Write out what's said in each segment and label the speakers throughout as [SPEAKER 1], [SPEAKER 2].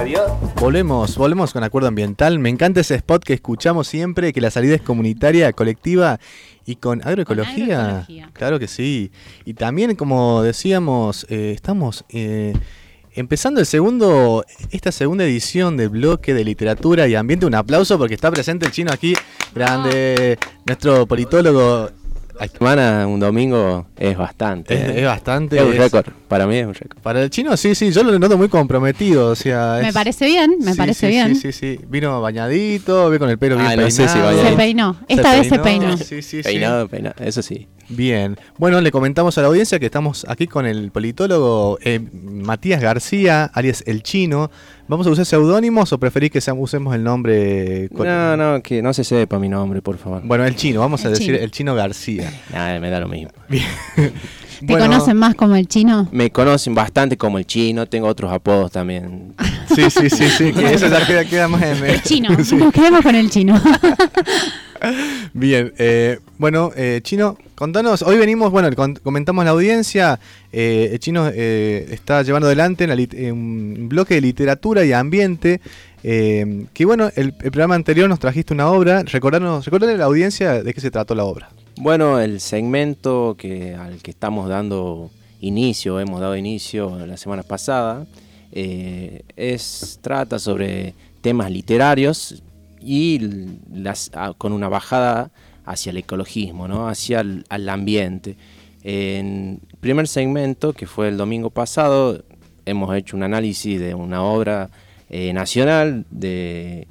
[SPEAKER 1] Adiós.
[SPEAKER 2] Volvemos, volvemos con Acuerdo Ambiental. Me encanta ese spot que escuchamos siempre, que la salida es comunitaria, colectiva y con agroecología. Claro que sí. Y también, como decíamos, eh, estamos eh, empezando el segundo, esta segunda edición del bloque de literatura y ambiente. Un aplauso porque está presente el chino aquí, grande, nuestro politólogo
[SPEAKER 1] la semana, un domingo, es bastante.
[SPEAKER 2] Es,
[SPEAKER 1] ¿eh?
[SPEAKER 2] bastante.
[SPEAKER 1] Es un récord. Para mí es un récord.
[SPEAKER 2] Para el chino, sí, sí. Yo lo noto muy comprometido. O sea,
[SPEAKER 3] me parece bien, me parece bien.
[SPEAKER 2] Sí, sí, sí. Vino bañadito, ve con el pelo bien
[SPEAKER 3] peinado. se peinó. Esta vez se peinó.
[SPEAKER 1] Sí, sí, peinado, peinado. Eso sí.
[SPEAKER 2] Bien. Bueno, le comentamos a la audiencia que estamos aquí con el politólogo eh, Matías García, alias El Chino. ¿Vamos a usar seudónimos o preferís que usemos el nombre?
[SPEAKER 1] No, no, que no se sepa mi nombre, por favor.
[SPEAKER 2] Bueno, el chino, vamos a decir el chino García.
[SPEAKER 1] Nada, me da lo mismo.
[SPEAKER 3] Bien. ¿Te conocen más como el chino?
[SPEAKER 1] Me conocen bastante como el chino, tengo otros apodos también.
[SPEAKER 2] sí, sí, sí, sí, que eso ya queda, más en...
[SPEAKER 3] El chino, nos quedamos con el chino.
[SPEAKER 2] Bien, eh, bueno, eh, Chino, contanos, hoy venimos, bueno, comentamos la audiencia, eh, Chino está llevando adelante un bloque de literatura y ambiente, que bueno, el, programa anterior nos trajiste una obra, recordarle a la audiencia de qué se trató la obra.
[SPEAKER 1] Bueno, el segmento que, al que estamos dando inicio, hemos dado inicio la semana pasada, es, trata sobre temas literarios, y las, ah, con una bajada hacia el ecologismo, ¿no? hacia el ambiente. En el primer segmento, que fue el domingo pasado, hemos hecho un análisis de una obra eh, nacional de,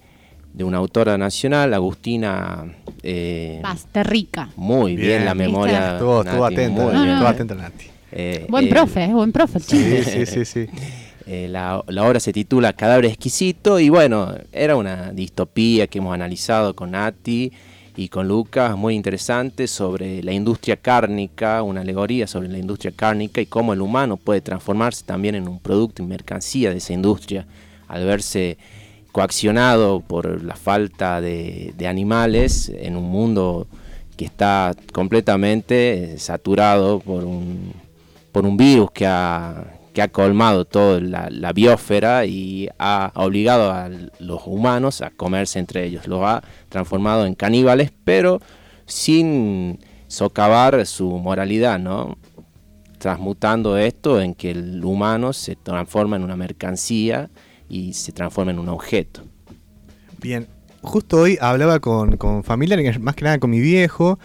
[SPEAKER 1] de, una autora nacional, Agustina...
[SPEAKER 3] Eh, Basterrica.
[SPEAKER 1] Muy bien, la memoria.
[SPEAKER 2] Estuvo, atento, atento Nati.
[SPEAKER 3] Eh, buen eh, profe, buen profe.
[SPEAKER 2] Sí, sí, sí, sí.
[SPEAKER 1] Eh, la, obra se titula Cadáver Exquisito y bueno, era una distopía que hemos analizado con Nati y con Lucas, muy interesante, sobre la industria cárnica, una alegoría sobre la industria cárnica y cómo el humano puede transformarse también en un producto y mercancía de esa industria al verse coaccionado por la falta de, de animales en un mundo que está completamente saturado por un, por un virus que ha, que ha colmado toda la, biosfera y ha obligado a los humanos a comerse entre ellos. Los ha transformado en caníbales, pero sin socavar su moralidad, ¿no? Transmutando esto en que el humano se transforma en una mercancía y se transforma en un objeto.
[SPEAKER 2] Bien, justo hoy hablaba con, con familia, más que nada con mi viejo,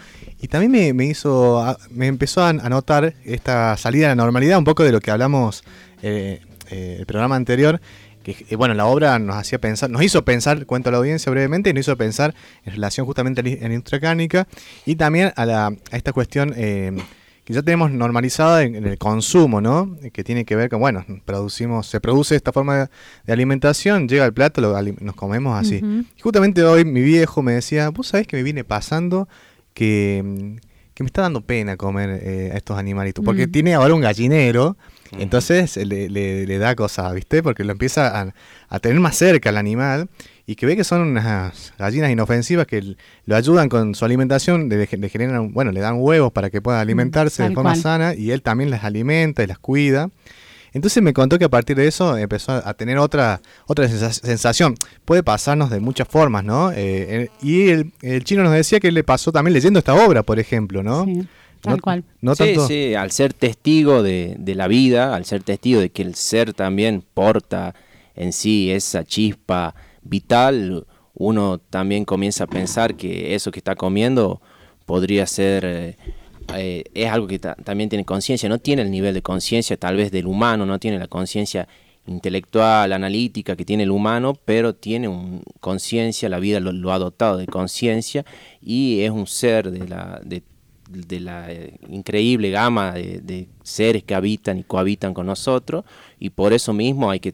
[SPEAKER 2] y también me, hizo, me empezó a notar esta salida a la normalidad, un poco de lo que hablamos eh, eh, el programa anterior, que eh, bueno, la obra nos hacía pensar, nos hizo pensar, cuento a la audiencia brevemente, nos hizo pensar en relación justamente a la industria cárnica y también a, la, a esta cuestión que ya tenemos normalizada en, el consumo, ¿no? Que tiene que ver con, bueno, producimos, se produce esta forma de, alimentación, llega el plato, lo, nos comemos así. Y justamente hoy mi viejo me decía, vos sabés que me viene pasando que, me está dando pena comer eh, a estos animalitos, porque tiene ahora un gallinero, entonces le, le, da cosas, ¿viste? Porque lo empieza a, a, tener más cerca el animal y que ve que son unas gallinas inofensivas que lo ayudan con su alimentación, le, generan, bueno, le dan huevos para que pueda alimentarse de forma sana y él también las alimenta y las cuida. Entonces me contó que a partir de eso empezó a tener otra, otra sensación. Puede pasarnos de muchas formas, ¿no? Eh, y el, chino nos decía que le pasó también leyendo esta obra, por ejemplo, ¿no?
[SPEAKER 3] Sí. Tal cual.
[SPEAKER 1] sí, sí, al ser testigo de, de, la vida, al ser testigo de que el ser también porta en sí esa chispa vital, uno también comienza a pensar que eso que está comiendo podría ser eh, es algo que también tiene conciencia, no tiene el nivel de conciencia tal vez del humano, no tiene la conciencia intelectual, analítica que tiene el humano, pero tiene un conciencia, la vida lo, ha dotado de conciencia y es un ser de la, de, la eh, increíble gama de, de, seres que habitan y cohabitan con nosotros y por eso mismo hay que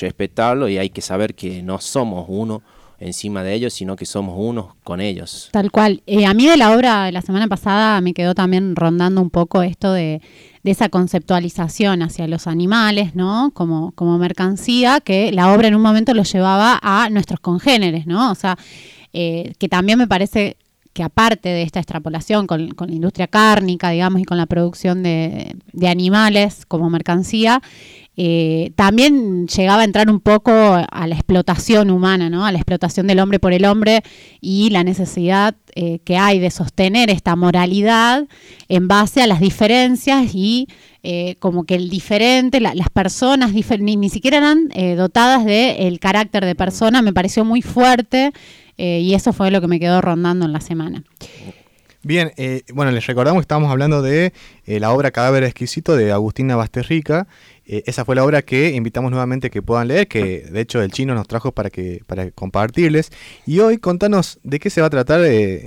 [SPEAKER 1] respetarlo y hay que saber que no somos uno encima de ellos, sino que somos unos con ellos.
[SPEAKER 3] Tal cual. Eh, a mí de la obra de la semana pasada me quedó también rondando un poco esto de, esa conceptualización hacia los animales, ¿no? Como, como mercancía, que la obra en un momento lo llevaba a nuestros congéneres, ¿no? O sea, eh, que también me parece que aparte de esta extrapolación con, la industria cárnica, digamos, y con la producción de, animales como mercancía, eh, también llegaba a entrar un poco a la explotación humana, ¿no? a la explotación del hombre por el hombre y la necesidad eh, que hay de sostener esta moralidad en base a las diferencias y eh, como que el diferente, las personas ni, siquiera eran dotadas del carácter de persona, me pareció muy fuerte y eso fue lo que me quedó rondando en la semana.
[SPEAKER 2] Bien, bueno, les recordamos que estábamos hablando de eh, la obra Cadáver Exquisito de Agustina Basterrica. Eh, esa fue la obra que invitamos nuevamente que puedan leer, que de hecho el chino nos trajo para que para compartirles. Y hoy contanos de qué se va a tratar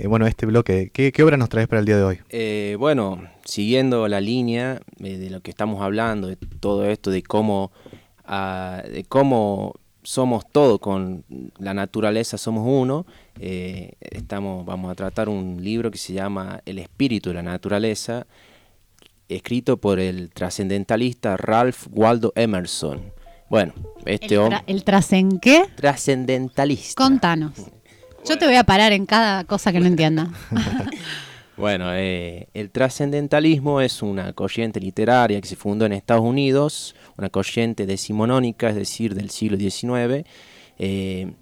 [SPEAKER 2] bueno, este bloque. ¿Qué, obra nos traes para el día de
[SPEAKER 1] hoy? bueno, siguiendo la línea de lo que estamos hablando, de todo esto, de cómo, ah, de cómo somos todo con la naturaleza, somos uno. Eh, estamos, vamos a tratar un libro que se llama El espíritu de la naturaleza, escrito por el trascendentalista Ralph Waldo Emerson. Bueno, este hombre...
[SPEAKER 3] ¿El trascend qué?
[SPEAKER 1] Trascendentalista.
[SPEAKER 3] Contanos. Yo te voy a parar en cada cosa que no entienda.
[SPEAKER 1] bueno, eh, el trascendentalismo es una corriente literaria que se fundó en Estados Unidos una corriente decimonónica, es decir, del siglo XIX, eh,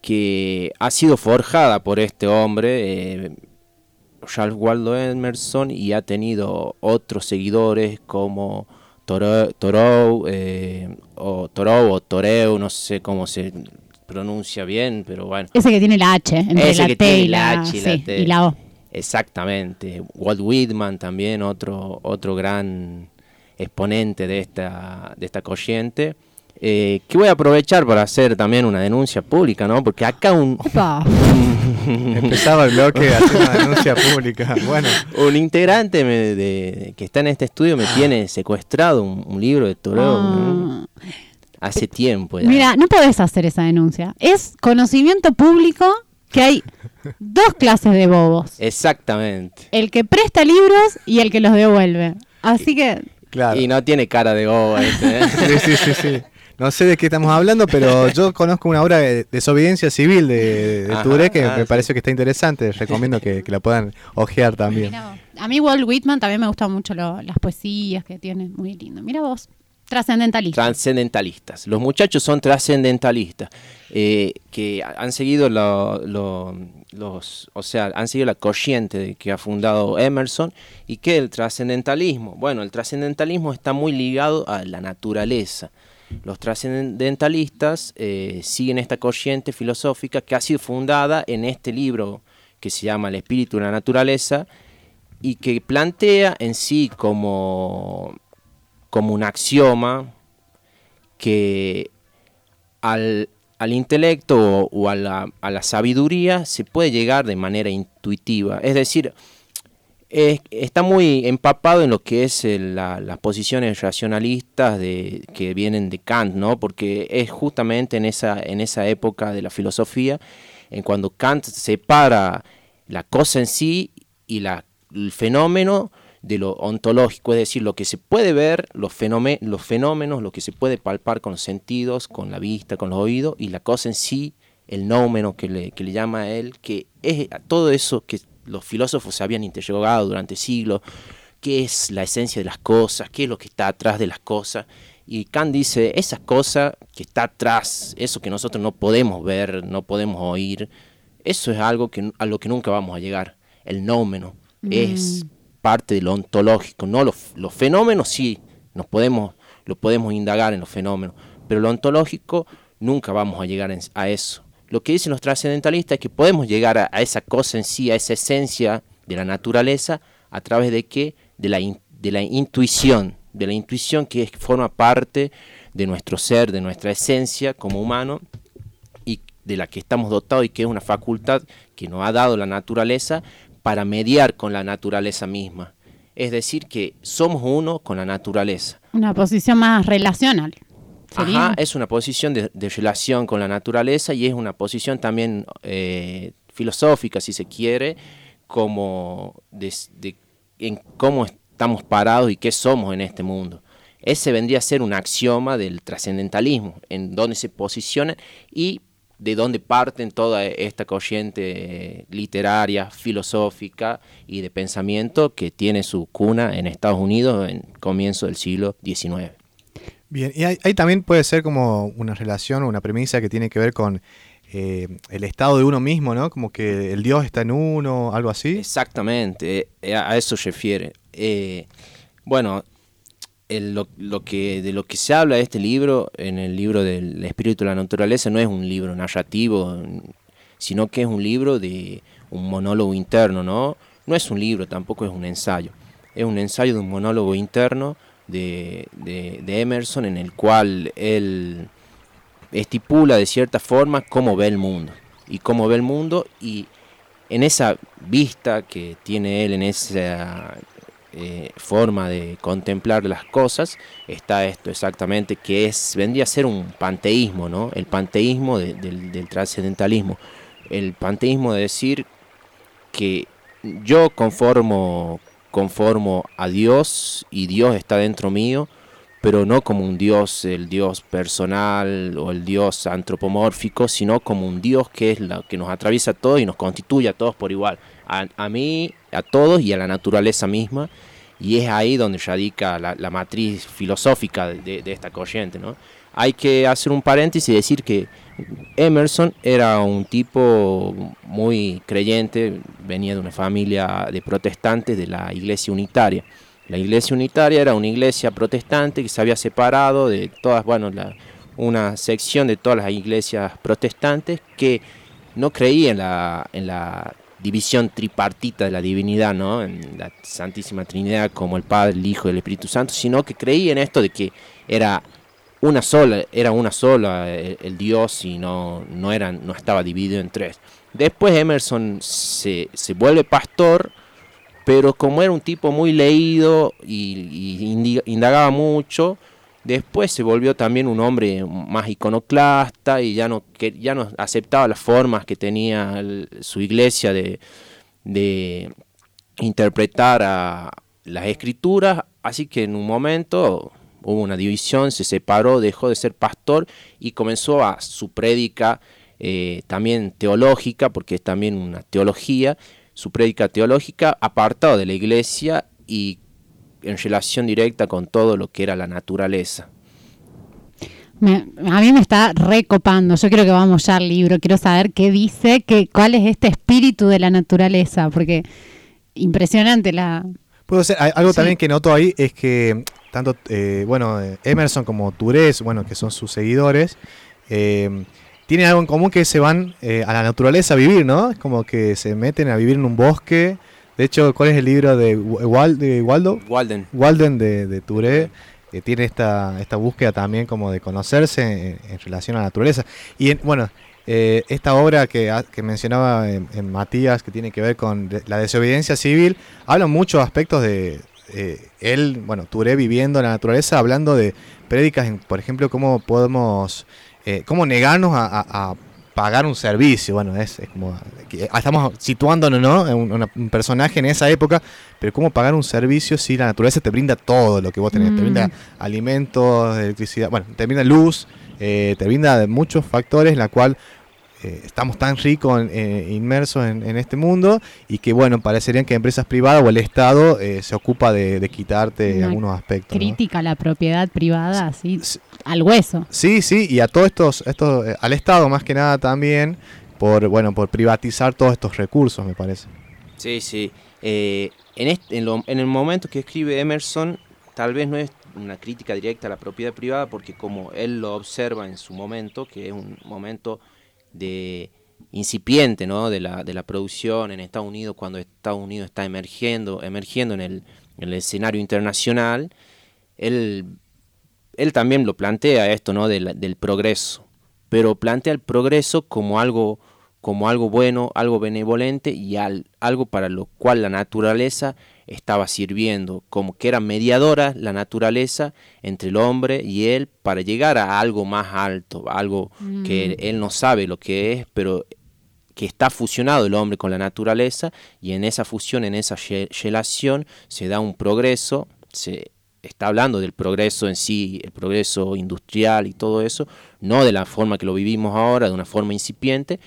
[SPEAKER 1] que ha sido forjada por este hombre, eh, Charles Waldo Emerson, y ha tenido otros seguidores como Thoreau, eh, o Thoreau o Toreu, no sé cómo se pronuncia bien, pero bueno.
[SPEAKER 3] Ese que tiene la H, entre la T y la, y la O.
[SPEAKER 1] Exactamente. Walt Whitman también, otro, otro gran exponente de esta, de esta corriente. Eh, que voy a aprovechar para hacer también una denuncia pública, ¿no? Porque acá un...
[SPEAKER 2] Empezaba el bloque haciendo una denuncia pública. Bueno.
[SPEAKER 1] Un integrante de, que está en este estudio me tiene secuestrado un, libro de Toro ah. hace tiempo.
[SPEAKER 3] Mira, no podés hacer esa denuncia. Es conocimiento público que hay dos clases de bobos.
[SPEAKER 1] Exactamente.
[SPEAKER 3] El que presta libros y el que los devuelve. Así que
[SPEAKER 1] y no tiene cara de boba este, ¿eh?
[SPEAKER 2] sí, sí, sí, No sé de qué estamos hablando, pero yo conozco una obra de desobediencia civil de, de que ah, me parece que está interesante. Recomiendo que, la puedan ojear también.
[SPEAKER 3] a mí Walt Whitman también me gustan mucho las poesías que tiene, muy lindo. Mira vos. Trascendentalistas.
[SPEAKER 1] Trascendentalistas. Los muchachos son trascendentalistas, eh, que han seguido los, o sea, han seguido la corriente que ha fundado Emerson y que el trascendentalismo, bueno, el trascendentalismo está muy ligado a la naturaleza. Los trascendentalistas eh, siguen esta corriente filosófica que ha sido fundada en este libro que se llama El espíritu de la naturaleza y que plantea en sí como como un axioma que al, intelecto o, a, la, sabiduría se puede llegar de manera intuitiva. Es decir, está muy empapado en lo que es las posiciones racionalistas de, que vienen de Kant, ¿no? porque es justamente en esa, en esa época de la filosofía, en cuando Kant separa la cosa en sí y la, el fenómeno, de lo ontológico, es decir, lo que se puede ver, los, los fenómenos, lo que se puede palpar con los sentidos, con la vista, con los oídos, y la cosa en sí, el nómeno que le, que le llama a él, que es todo eso que los filósofos se habían interrogado durante siglos, qué es la esencia de las cosas, qué es lo que está atrás de las cosas. Y Kant dice, esa cosa que está atrás, eso que nosotros no podemos ver, no podemos oír, eso es algo que, a lo que nunca vamos a llegar. El nómeno es mm parte de lo ontológico, ¿no? Los, fenómenos sí, nos podemos, lo podemos indagar en los fenómenos, pero lo ontológico nunca vamos a llegar a eso. Lo que dicen los trascendentalistas es que podemos llegar a, esa cosa en sí, a esa esencia de la naturaleza, a través de qué? De la, de la intuición, de la intuición que forma parte de nuestro ser, de nuestra esencia como humano, y de la que estamos dotados y que es una facultad que nos ha dado la naturaleza para mediar con la naturaleza misma. Es decir, que somos uno con la naturaleza.
[SPEAKER 3] Una posición más relacional.
[SPEAKER 1] Ajá, es una posición de, relación con la naturaleza y es una posición también eh, filosófica, si se quiere, como de, en cómo estamos parados y qué somos en este mundo. Ese vendría a ser un axioma del trascendentalismo, en donde se posiciona y de dónde parten toda esta corriente literaria, filosófica y de pensamiento que tiene su cuna en Estados Unidos en comienzo del siglo XIX.
[SPEAKER 2] Bien, y ahí, también puede ser como una relación o una premisa que tiene que ver con eh, el estado de uno mismo, ¿no? Como que el Dios está en uno, algo así.
[SPEAKER 1] Exactamente, eh, a eso se refiere. Eh, bueno, lo, que, de lo que se habla de este libro, en el libro del Espíritu de la Naturaleza, no es un libro narrativo, sino que es un libro de un monólogo interno, ¿no? No es un libro, tampoco es un ensayo. Es un ensayo de un monólogo interno de, Emerson en el cual él estipula de cierta forma cómo ve el mundo y cómo ve el mundo y en esa vista que tiene él, en esa eh, forma de contemplar las cosas, está esto exactamente, que es vendría a ser un panteísmo, ¿no? El panteísmo del trascendentalismo. El panteísmo de decir que yo conformo conformo a Dios y Dios está dentro mío, pero no como un Dios, el Dios personal o el Dios antropomórfico, sino como un Dios que es la que nos atraviesa a todos y nos constituye a todos por igual, a, mí, a todos y a la naturaleza misma, y es ahí donde radica la, matriz filosófica de, de, esta corriente. ¿no? Hay que hacer un paréntesis y decir que Emerson era un tipo muy creyente, venía de una familia de protestantes de la iglesia unitaria. La iglesia unitaria era una iglesia protestante que se había separado de todas, bueno, una sección de todas las iglesias protestantes que no creía en la, en la división tripartita de la divinidad, ¿no? en la Santísima Trinidad como el Padre, el Hijo y el Espíritu Santo, sino que creía en esto de que era una sola, era una sola el, Dios y no, no, no estaba dividido en tres. Después Emerson se, se, vuelve pastor, pero como era un tipo muy leído y, indagaba mucho, después se volvió también un hombre más iconoclasta y ya no, que, ya no aceptaba las formas que tenía su iglesia de, de interpretar a las escrituras, así que en un momento hubo una división, se separó, dejó de ser pastor y comenzó a su prédica eh, también teológica, porque es también una teología, su prédica teológica apartado de la iglesia y en relación directa con todo lo que era la naturaleza.
[SPEAKER 3] a mí me está recopando. Yo quiero que vamos ya al libro. Quiero saber qué dice, que, cuál es este espíritu de la naturaleza, porque impresionante la.
[SPEAKER 2] Puedo ser algo también que noto ahí es que tanto eh, bueno eh, Emerson como Tourés, bueno, que son sus seguidores, eh, tienen algo en común que se van a la naturaleza a vivir, ¿no? Es como que se meten a vivir en un bosque. De hecho, ¿cuál es el libro de, de Waldo?
[SPEAKER 1] Walden.
[SPEAKER 2] Walden de, de Touré. Que tiene esta, esta búsqueda también como de conocerse en, relación a la naturaleza. Y bueno, esta obra que, que mencionaba en, Matías, que tiene que ver con la desobediencia civil, habla muchos aspectos de, eh, él, bueno, Touré viviendo en la naturaleza, hablando de prédicas, por ejemplo, cómo podemos, eh, cómo negarnos a, pagar un servicio. Bueno, es, como, estamos situándonos, ¿no? En un, personaje en esa época, pero cómo pagar un servicio si la naturaleza te brinda todo lo que vos tenés, te brinda mm. alimentos, electricidad, bueno, te brinda luz, eh, te brinda muchos factores, la cual eh, estamos tan ricos, eh, inmersos en, este mundo y que, bueno, parecerían que empresas privadas o el Estado eh, se ocupa de, quitarte algunos aspectos.
[SPEAKER 3] Crítica a la propiedad privada, así, al hueso.
[SPEAKER 2] Sí, sí, y a todos estos, estos al Estado más que nada también, por, bueno, por privatizar todos estos recursos, me parece.
[SPEAKER 1] Sí, sí. en, este, en el momento que escribe Emerson, tal vez no es una crítica directa a la propiedad privada, porque como él lo observa en su momento, que es un momento de incipiente ¿no? de, la, de la producción en Estados Unidos cuando Estados Unidos está emergiendo, emergiendo en, el, en el escenario internacional, él, él también lo plantea esto ¿no? del, del progreso, pero plantea el progreso como algo, como algo bueno, algo benevolente y algo para lo cual la naturaleza estaba sirviendo, como que era mediadora la naturaleza entre el hombre y él para llegar a algo más alto, algo que mm. él no sabe lo que es, pero que está fusionado el hombre con la naturaleza y en esa fusión, en esa relación se da un progreso, se está hablando del progreso en sí, el progreso industrial y todo eso, no de la forma que lo vivimos ahora, de una forma incipiente,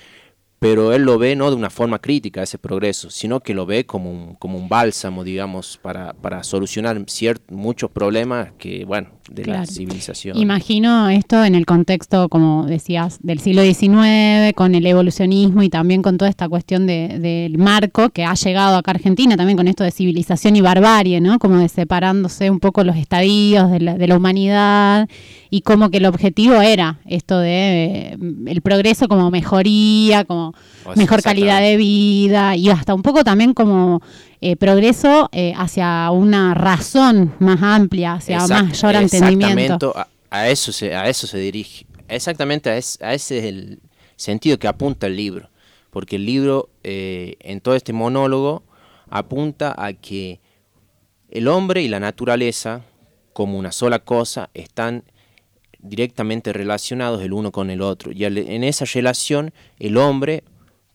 [SPEAKER 1] pero él lo ve no de una forma crítica ese progreso, sino que lo ve como un, como un bálsamo, digamos, para, para solucionar muchos problemas que, bueno, de la civilización.
[SPEAKER 3] Imagino esto en el contexto, como decías, del siglo XIX, con el evolucionismo y también con toda esta cuestión del marco que ha llegado acá a Argentina, también con esto de civilización y barbarie, ¿no? Como de separándose un poco los estadios de la, de la humanidad y como que el objetivo era esto de eh, el progreso como mejoría, como mejor calidad de vida y hasta un poco también como eh, progreso eh, hacia una razón más amplia, hacia mayor entendimiento.
[SPEAKER 1] A, a, eso se, a eso se dirige. Exactamente a, ese es el sentido que apunta el libro. Porque el libro, en todo este monólogo, apunta a que el hombre y la naturaleza, como una sola cosa, están directamente relacionados el uno con el otro. Y en esa relación, el hombre,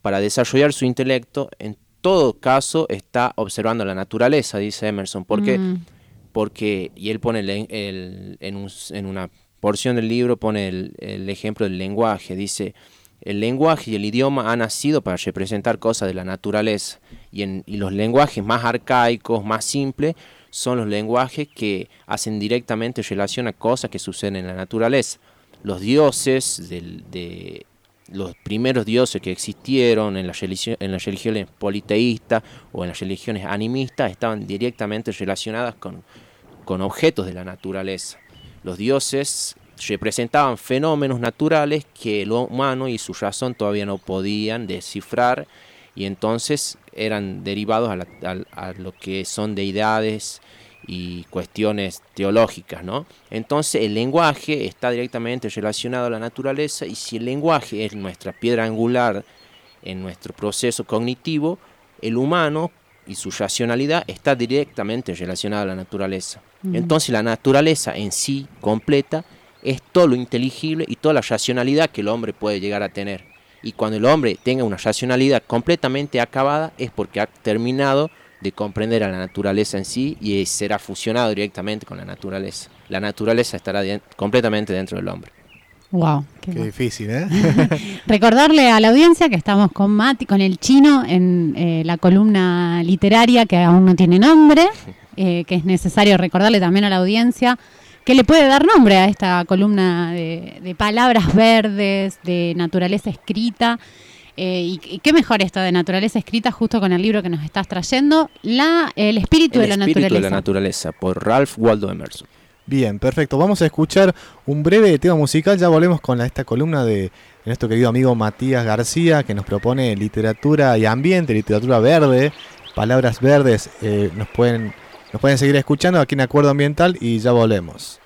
[SPEAKER 1] para desarrollar su intelecto, en todo caso está observando la naturaleza, dice Emerson. ¿Por qué? Mm. Porque, y él pone el, en, una porción del libro, pone el, ejemplo del lenguaje. Dice, el lenguaje y el idioma han nacido para representar cosas de la naturaleza. Y, en, y los lenguajes más arcaicos, más simples, son los lenguajes que hacen directamente relación a cosas que suceden en la naturaleza. Los dioses de los primeros dioses que existieron en las, en religiones politeístas o en las religiones animistas estaban directamente relacionadas con, con objetos de la naturaleza. Los dioses representaban fenómenos naturales que el humano y su razón todavía no podían descifrar y entonces eran derivados a, lo que son deidades y cuestiones teológicas, ¿no? Entonces el lenguaje está directamente relacionado a la naturaleza y si el lenguaje es nuestra piedra angular en nuestro proceso cognitivo, el humano y su racionalidad está directamente relacionado a la naturaleza. Entonces la naturaleza en sí completa es todo lo inteligible y toda la racionalidad que el hombre puede llegar a tener. Y cuando el hombre tenga una racionalidad completamente acabada es porque ha terminado de comprender a la naturaleza en sí y será fusionado directamente con la naturaleza. La naturaleza estará completamente dentro del hombre.
[SPEAKER 3] Wow,
[SPEAKER 2] qué, difícil, ¿eh?
[SPEAKER 3] Recordarle a la audiencia que estamos con Mati, con el chino en eh, la columna literaria que aún no tiene nombre, eh, que es necesario recordarle también a la audiencia que le puede dar nombre a esta columna de palabras verdes, de naturaleza escrita. Eh, y, qué mejor esto de naturaleza escrita justo con el libro que nos estás trayendo, la, El espíritu, de, la
[SPEAKER 1] espíritu naturaleza. de la naturaleza, por Ralph Waldo Emerson.
[SPEAKER 2] Bien, perfecto. Vamos a escuchar un breve tema musical. Ya volvemos con esta columna de, nuestro querido amigo Matías García, que nos propone literatura y ambiente, literatura verde, palabras verdes. Eh, nos, pueden, nos pueden seguir escuchando aquí en Acuerdo Ambiental y ya volvemos.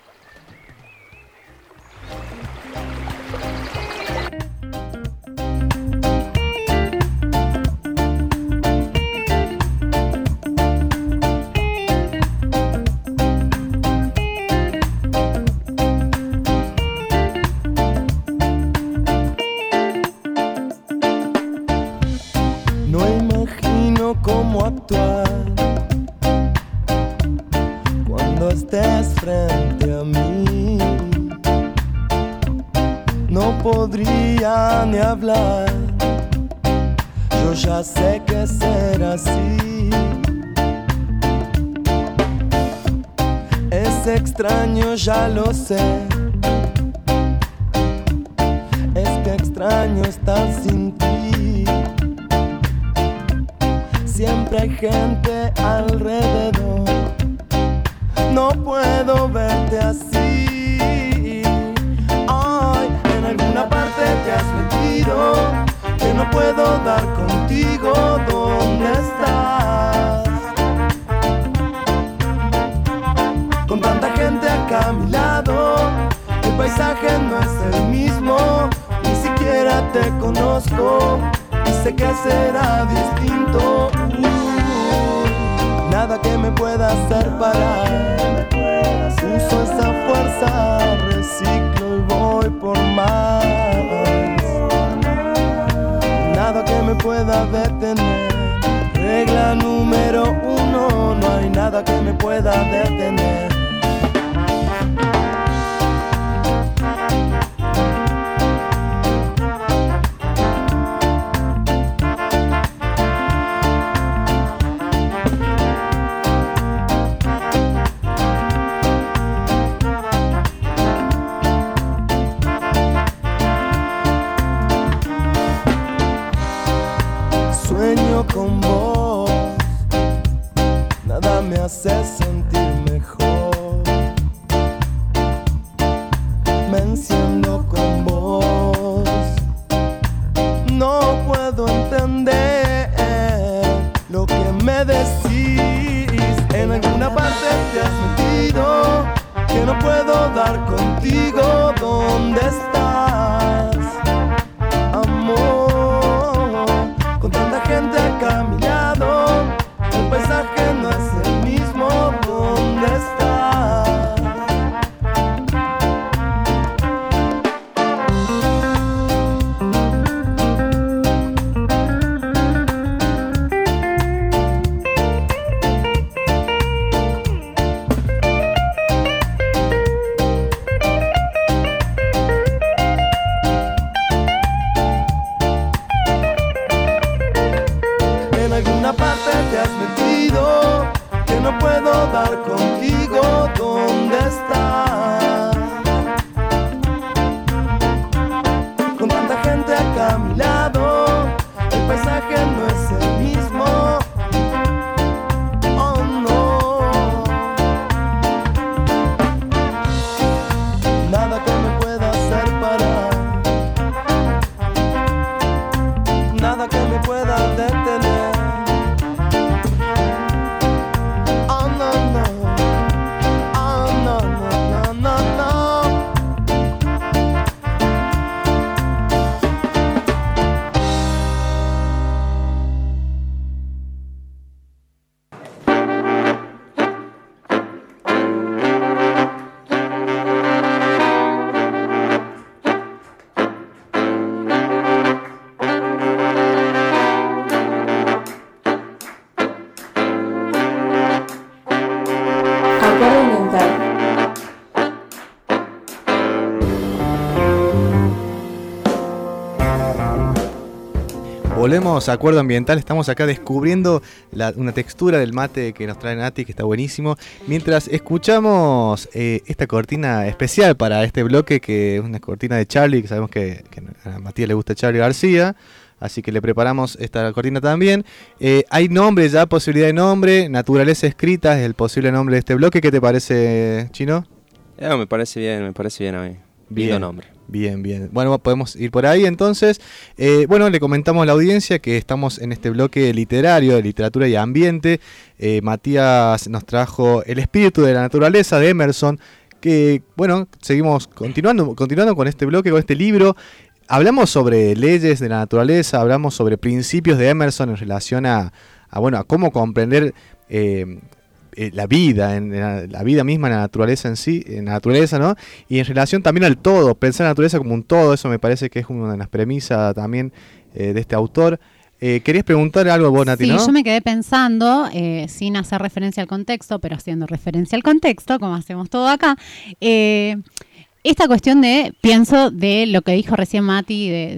[SPEAKER 4] Ya lo sé. Es que extraño estar sin ti. Siempre hay gente alrededor. No puedo verte así. Alguna parte te has metido. Que no puedo dar contigo. ¿Dónde estás? a mi lado. El paisaje no es el mismo, ni siquiera te conozco y sé que será distinto. Uh, nada que me pueda hacer parar. Uso esa fuerza, reciclo y voy por más. Nada que me pueda detener. Regla número uno, no hay nada que me pueda detener.
[SPEAKER 2] Volvemos a Acuerdo Ambiental, estamos acá descubriendo la- una textura del mate que nos trae Nati, que está buenísimo. Mientras escuchamos eh, esta cortina especial para este bloque, que es una cortina de Charlie, que sabemos que, que a Matías le gusta Charlie García, así que le preparamos esta cortina también. Eh, hay nombre ya, posibilidad de nombre, naturaleza escrita es el posible nombre de este bloque. ¿Qué te parece, Chino?
[SPEAKER 1] Eh, me parece bien, me parece bien a mí.
[SPEAKER 2] Bien.
[SPEAKER 1] Lindo nombre.
[SPEAKER 2] Bien, bien. Bueno, podemos ir por ahí entonces. Eh, bueno, le comentamos a la audiencia que estamos en este bloque literario de literatura y ambiente. Eh, Matías nos trajo El espíritu de la naturaleza de Emerson, que bueno, seguimos continuando, continuando con este bloque, con este libro. Hablamos sobre leyes de la naturaleza, hablamos sobre principios de Emerson en relación a, bueno, a cómo comprender eh, eh, la vida, en la, la vida misma, en la naturaleza en sí, en la naturaleza, ¿no? Y en relación también al todo, pensar la naturaleza como un todo, eso me parece que es una de las premisas también eh, de este autor. Eh, ¿Querías preguntar algo vos, Nati,
[SPEAKER 3] Sí,
[SPEAKER 2] no?
[SPEAKER 3] yo me quedé pensando, eh, sin hacer referencia al contexto, pero haciendo referencia al contexto, como hacemos todo acá, eh, esta cuestión de, pienso de lo que dijo recién Mati, de,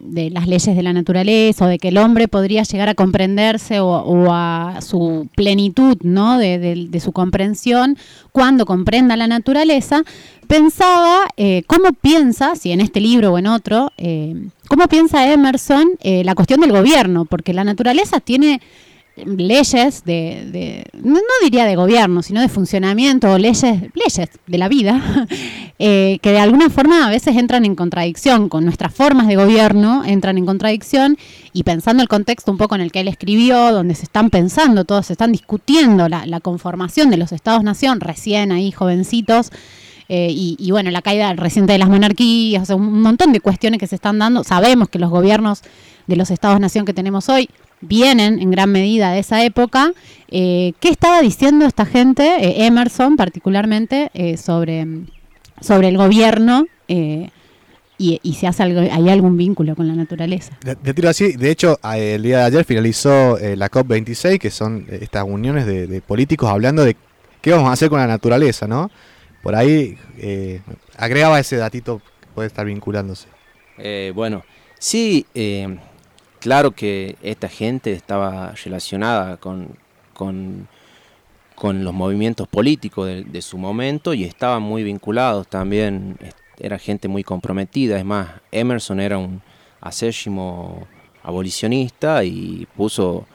[SPEAKER 3] de- las leyes de la naturaleza, o de que el hombre podría llegar a comprenderse o, a su plenitud, ¿no? De, su comprensión cuando comprenda la naturaleza, pensaba eh, cómo piensa, si en este libro o en otro, eh, cómo piensa Emerson eh, la cuestión del gobierno, porque la naturaleza tiene leyes de, de- no, no diría de gobierno, sino de funcionamiento o leyes, leyes de la vida, eh, que de alguna forma a veces entran en contradicción con nuestras formas de gobierno, entran en contradicción y pensando el contexto un poco en el que él escribió, donde se están pensando, todos se están discutiendo la, conformación de los estados-nación, recién ahí jovencitos, eh, y, bueno, la caída reciente de las monarquías, o sea, un montón de cuestiones que se están dando. Sabemos que los gobiernos de los estados-nación que tenemos hoy vienen en gran medida de esa época. Eh, ¿Qué estaba diciendo esta gente, eh, Emerson particularmente, sobre, sobre el gobierno? eh, y, y si hace algo, hay algún vínculo con la naturaleza.
[SPEAKER 2] De, de tiro así, de hecho, el día de ayer finalizó eh, la COP26, que son eh, estas uniones de, de políticos hablando de qué vamos a hacer con la naturaleza, ¿no? Por ahí eh, agregaba ese datito que puede estar vinculándose.
[SPEAKER 1] Eh, bueno, sí, eh, claro que esta gente estaba relacionada con, con, con los movimientos políticos de, de su momento y estaban muy vinculados también, era gente muy comprometida, es más, Emerson era un acérrimo abolicionista y puso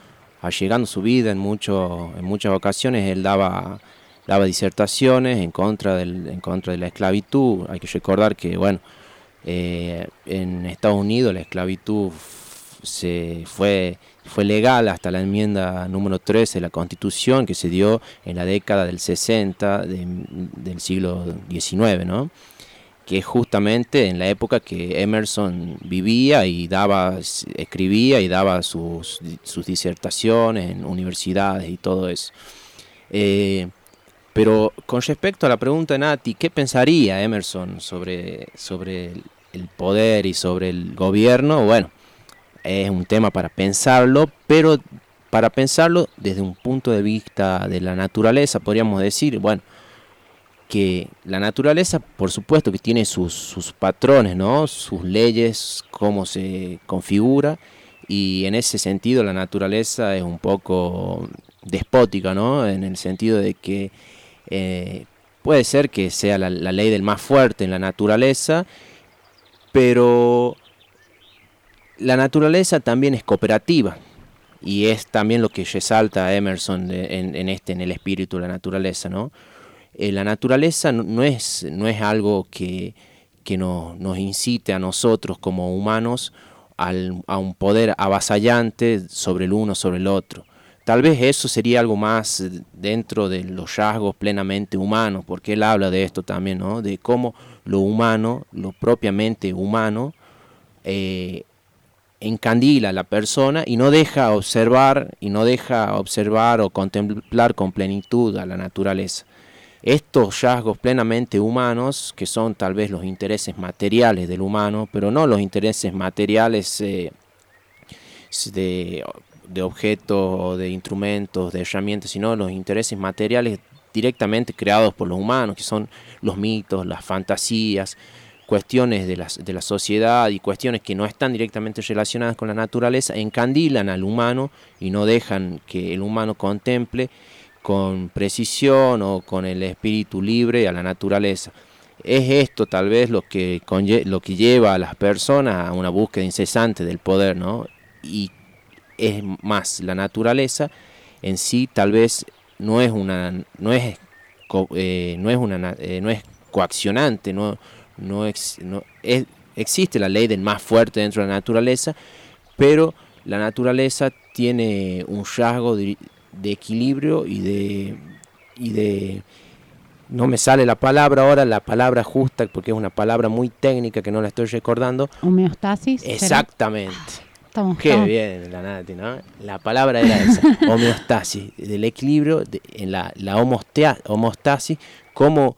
[SPEAKER 1] allegando su vida en, mucho, en muchas ocasiones. Él daba, daba disertaciones en contra, del, en contra de la esclavitud. Hay que recordar que, bueno, eh, en Estados Unidos la esclavitud se fue, fue legal hasta la enmienda número 13 de la Constitución que se dio en la década del 60 del siglo XIX, ¿no? que es justamente en la época que Emerson vivía y daba, escribía y daba sus, sus disertaciones en universidades y todo eso. Eh, pero con respecto a la pregunta de Nati, ¿qué pensaría Emerson sobre, sobre el poder y sobre el gobierno? Bueno, es un tema para pensarlo, pero para pensarlo desde un punto de vista de la naturaleza, podríamos decir, bueno, que la naturaleza, por supuesto que tiene sus, patrones, ¿no? sus leyes, cómo se configura, y en ese sentido la naturaleza es un poco despótica, ¿no? en el sentido de que eh, puede ser que sea la, ley del más fuerte en la naturaleza, pero la naturaleza también es cooperativa, y es también lo que resalta Emerson en, en, este, en el espíritu de la naturaleza, ¿no? Eh, la naturaleza no, es, no es algo que, nos incite a nosotros como humanos a un poder avasallante sobre el uno, sobre el otro. Tal vez eso sería algo más dentro de los rasgos plenamente humanos, porque él habla de esto también, ¿no? de cómo lo humano, lo propiamente humano, eh, encandila a la persona y no deja observar y no deja observar o contemplar con plenitud a la naturaleza. Estos rasgos plenamente humanos, que son tal vez los intereses materiales del humano, pero no los intereses materiales eh, de, de objetos, de instrumentos, de herramientas, sino los intereses materiales directamente creados por los humanos, que son los mitos, las fantasías, cuestiones de la, de la sociedad y cuestiones que no están directamente relacionadas con la naturaleza, encandilan al humano y no dejan que el humano contemple con precisión o con el espíritu libre a la naturaleza. Es esto tal vez lo que, lo que lleva a las personas a una búsqueda incesante del poder, ¿no? Y es más, la naturaleza en sí tal vez no es una, no es, eh, no es una, eh, no es coaccionante, no, no, no es, existe la ley del más fuerte dentro de la naturaleza, pero la naturaleza tiene un rasgo de equilibrio y de, y de no me sale la palabra ahora, la palabra justa, porque es una palabra muy técnica que no la estoy recordando.
[SPEAKER 3] Homeostasis.
[SPEAKER 1] Exactamente. Qué bien, la Nati, ¿no? La palabra era esa, homeostasis, del equilibrio, en la, la homostasis, como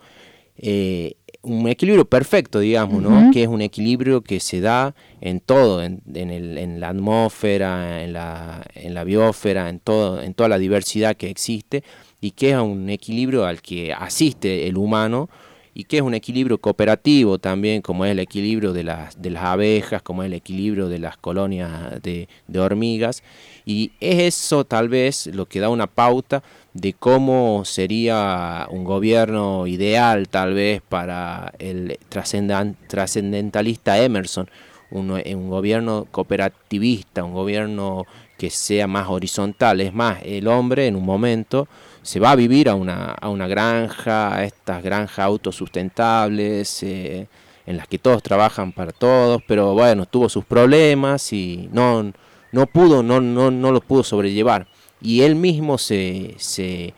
[SPEAKER 1] eh, un equilibrio perfecto, digamos, ¿no? Que es un equilibrio que se da en todo, en, el, en la atmósfera, en la, en la biosfera, en, todo, en toda la diversidad que existe y que es un equilibrio al que asiste el humano y que es un equilibrio cooperativo también, como es el equilibrio de las, de las abejas, como es el equilibrio de las colonias de, de hormigas. Y es eso tal vez lo que da una pauta de cómo sería un gobierno ideal tal vez para el trascendentalista Emerson, un, un, gobierno cooperativista, un gobierno que sea más horizontal. Es más, el hombre en un momento se va a vivir a una, a una granja, a estas granjas autosustentables, eh, en las que todos trabajan para todos, pero bueno, tuvo sus problemas y no, no pudo, no, no, no lo pudo sobrellevar y él mismo se, se,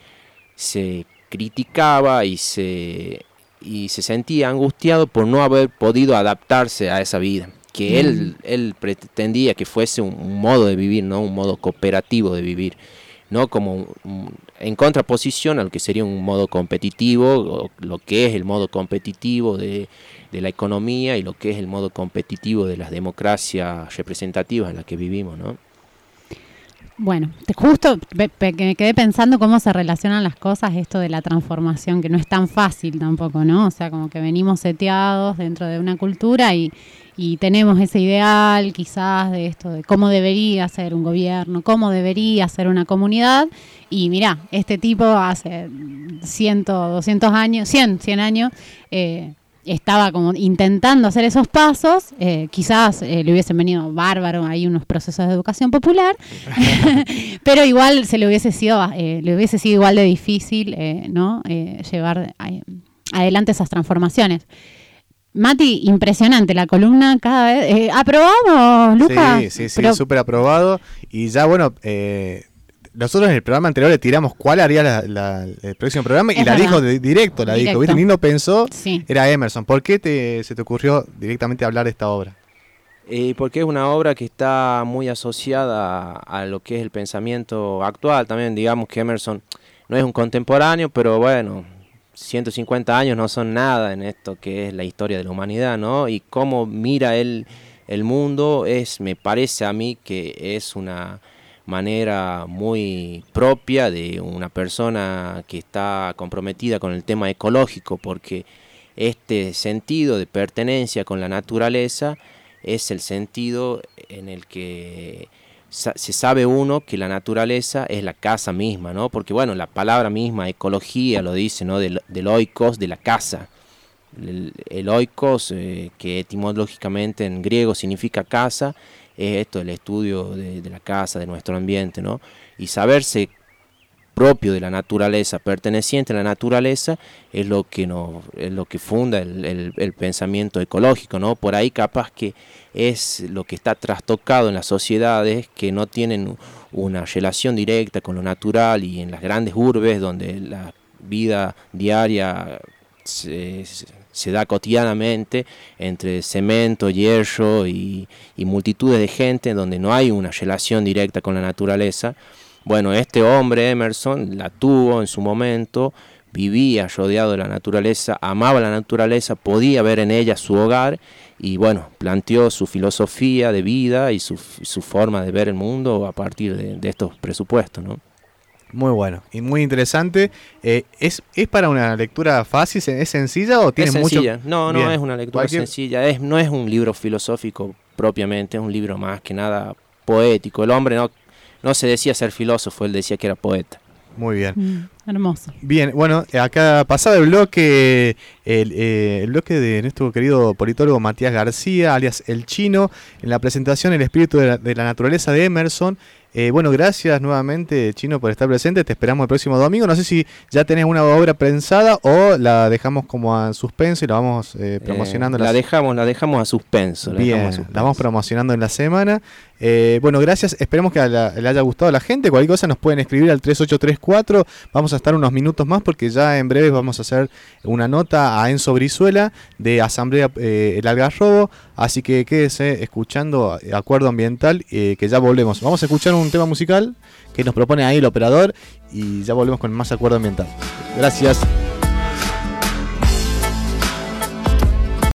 [SPEAKER 1] criticaba y se, y se sentía angustiado por no haber podido adaptarse a esa vida que él, mm. él pretendía que fuese un, modo de vivir, ¿no? un modo cooperativo de vivir, no como en contraposición al que sería un modo competitivo, lo que es el modo competitivo de, de, la economía y lo que es el modo competitivo de las democracias representativas en las que vivimos. ¿no?
[SPEAKER 3] Bueno, justo me quedé pensando cómo se relacionan las cosas, esto de la transformación, que no es tan fácil tampoco, ¿no? O sea, como que venimos seteados dentro de una cultura y, tenemos ese ideal quizás de esto, de cómo debería ser un gobierno, cómo debería ser una comunidad. Y mira, este tipo hace ciento, 200 años, 100, 100 años, eh, estaba como intentando hacer esos pasos, eh, quizás eh, le hubiesen venido bárbaro ahí unos procesos de educación popular, pero igual se le hubiese sido, eh, le hubiese sido igual de difícil ¿no? llevar adelante esas transformaciones. Mati, impresionante la columna cada vez. ¿Aprobamos, Lucas?
[SPEAKER 2] Sí, sí, sí, súper aprobado. Y ya, bueno, eh, nosotros en el programa anterior le tiramos cuál haría el próximo programa y la dijo directo, la dijo, ¿viste? Ni no pensó, era Emerson. ¿Por qué te, se te ocurrió directamente hablar de esta obra?
[SPEAKER 1] Eh, porque es una obra que está muy asociada a, lo que es el pensamiento actual. También digamos que Emerson no es un contemporáneo, pero bueno, 150 años no son nada en esto que es la historia de la humanidad, ¿no? Y cómo mira él el mundo es, me parece a mí que es una manera muy propia de una persona que está comprometida con el tema ecológico, porque este sentido de pertenencia con la naturaleza es el sentido en el que se sabe uno que la naturaleza es la casa misma, ¿no? Porque bueno, la palabra misma, ecología, lo dice, ¿no? Del, oikos, de la casa. El, oikos, eh, que etimológicamente en griego significa casa, es esto, el estudio de, la casa, de nuestro ambiente, ¿no? Y saberse propio de la naturaleza, perteneciente a la naturaleza, es lo que, nos, es lo que funda el, pensamiento ecológico, ¿no? Por ahí capaz que es lo que está trastocado en las sociedades que no tienen una relación directa con lo natural y en las grandes urbes donde la vida diaria se, se da cotidianamente entre cemento, hierro y, multitudes de gente donde no hay una relación directa con la naturaleza. Bueno, este hombre, Emerson, la tuvo en su momento, vivía rodeado de la naturaleza, amaba la naturaleza, podía ver en ella su hogar y bueno, planteó su filosofía de vida y su, forma de ver el mundo a partir de, de estos presupuestos, ¿no?
[SPEAKER 2] Muy bueno y muy interesante. Eh, ¿es, ¿Es para una lectura fácil? ¿Es sencilla o tiene
[SPEAKER 1] es sencilla. No, no es una lectura sencilla. Es, no es un libro filosófico propiamente, es un libro más que nada poético. El hombre no, no se decía ser filósofo, él decía que era poeta.
[SPEAKER 2] Muy bien.
[SPEAKER 3] Mm, hermoso.
[SPEAKER 2] Bien, bueno, acá pasado el bloque, el, eh, el, bloque de nuestro querido politólogo Matías García, alias El Chino, en la presentación El espíritu de la naturaleza de Emerson. Eh, bueno, gracias nuevamente, Chino, por estar presente. Te esperamos el próximo domingo. No sé si ya tenés una obra pensada o la dejamos como a suspenso y la vamos eh, promocionando.
[SPEAKER 1] la, dejamos, la dejamos a suspenso.
[SPEAKER 2] Bien, la vamos promocionando en la semana. Eh, bueno, gracias. Esperemos que le haya gustado a la gente. Cualquier cosa nos pueden escribir al 3834. Vamos a estar unos minutos más porque ya en breve vamos a hacer una nota a Enzo Brizuela de Asamblea El Algarrobo. Así que quédese escuchando Acuerdo Ambiental que ya volvemos. Vamos a escuchar un tema musical que nos propone ahí el operador y ya volvemos con más acuerdo ambiental. Gracias.